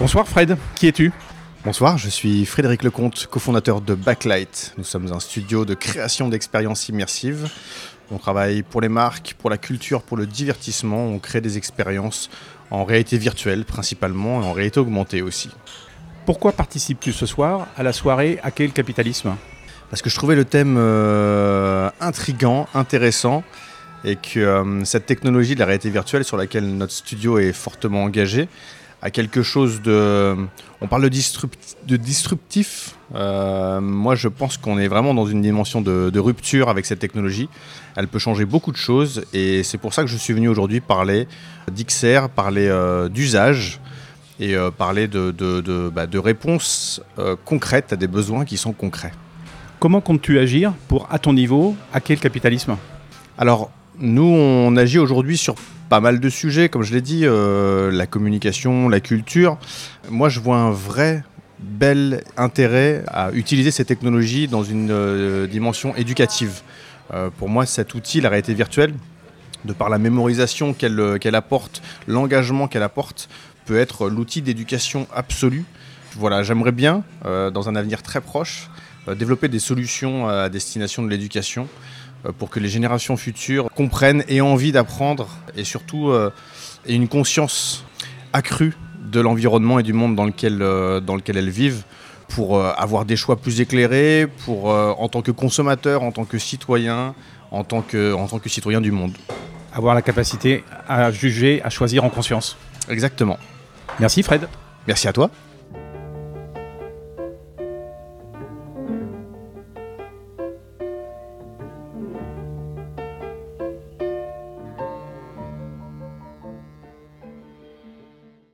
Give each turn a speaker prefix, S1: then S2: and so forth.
S1: Bonsoir Fred, qui es-tu
S2: Bonsoir, je suis Frédéric Lecomte, cofondateur de Backlight. Nous sommes un studio de création d'expériences immersives. On travaille pour les marques, pour la culture, pour le divertissement. On crée des expériences en réalité virtuelle principalement et en réalité augmentée aussi.
S1: Pourquoi participes-tu ce soir à la soirée À quel capitalisme
S2: Parce que je trouvais le thème euh, intrigant, intéressant et que euh, cette technologie de la réalité virtuelle sur laquelle notre studio est fortement engagé a quelque chose de... On parle de, disruptif. Euh, moi, je pense qu'on est vraiment dans une dimension de, rupture avec cette technologie. Elle peut changer beaucoup de choses et c'est pour ça que je suis venu aujourd'hui parler d'XR, parler euh, d'usage et euh, parler de, de, bah, réponses concrètes à des besoins qui sont concrets.
S1: Comment comptes-tu agir pour, à ton niveau, hacker le capitalisme?
S2: Alors, nous, on agit aujourd'hui sur pas mal de sujets, comme je l'ai dit, euh, la communication, la culture. Moi, je vois un vrai bel intérêt à utiliser ces technologies dans une euh, dimension éducative. Euh, pour moi, cet outil, la réalité virtuelle, de par la mémorisation qu'elle apporte, l'engagement qu'elle apporte, peut être l'outil d'éducation absolue. Voilà, j'aimerais bien, dans un avenir très proche, développer des solutions à destination de l'éducation pour que les générations futures comprennent et aient envie d'apprendre et surtout euh, aient une conscience accrue de l'environnement et du monde dans lequel, euh, dans lequel elles vivent pour avoir des choix plus éclairés, pour, en tant que consommateur, en tant que citoyen, en tant que, en tant que citoyen du monde.
S1: Avoir la capacité à juger, à choisir en conscience.
S2: Exactement.
S1: Merci Fred.
S2: Merci à toi.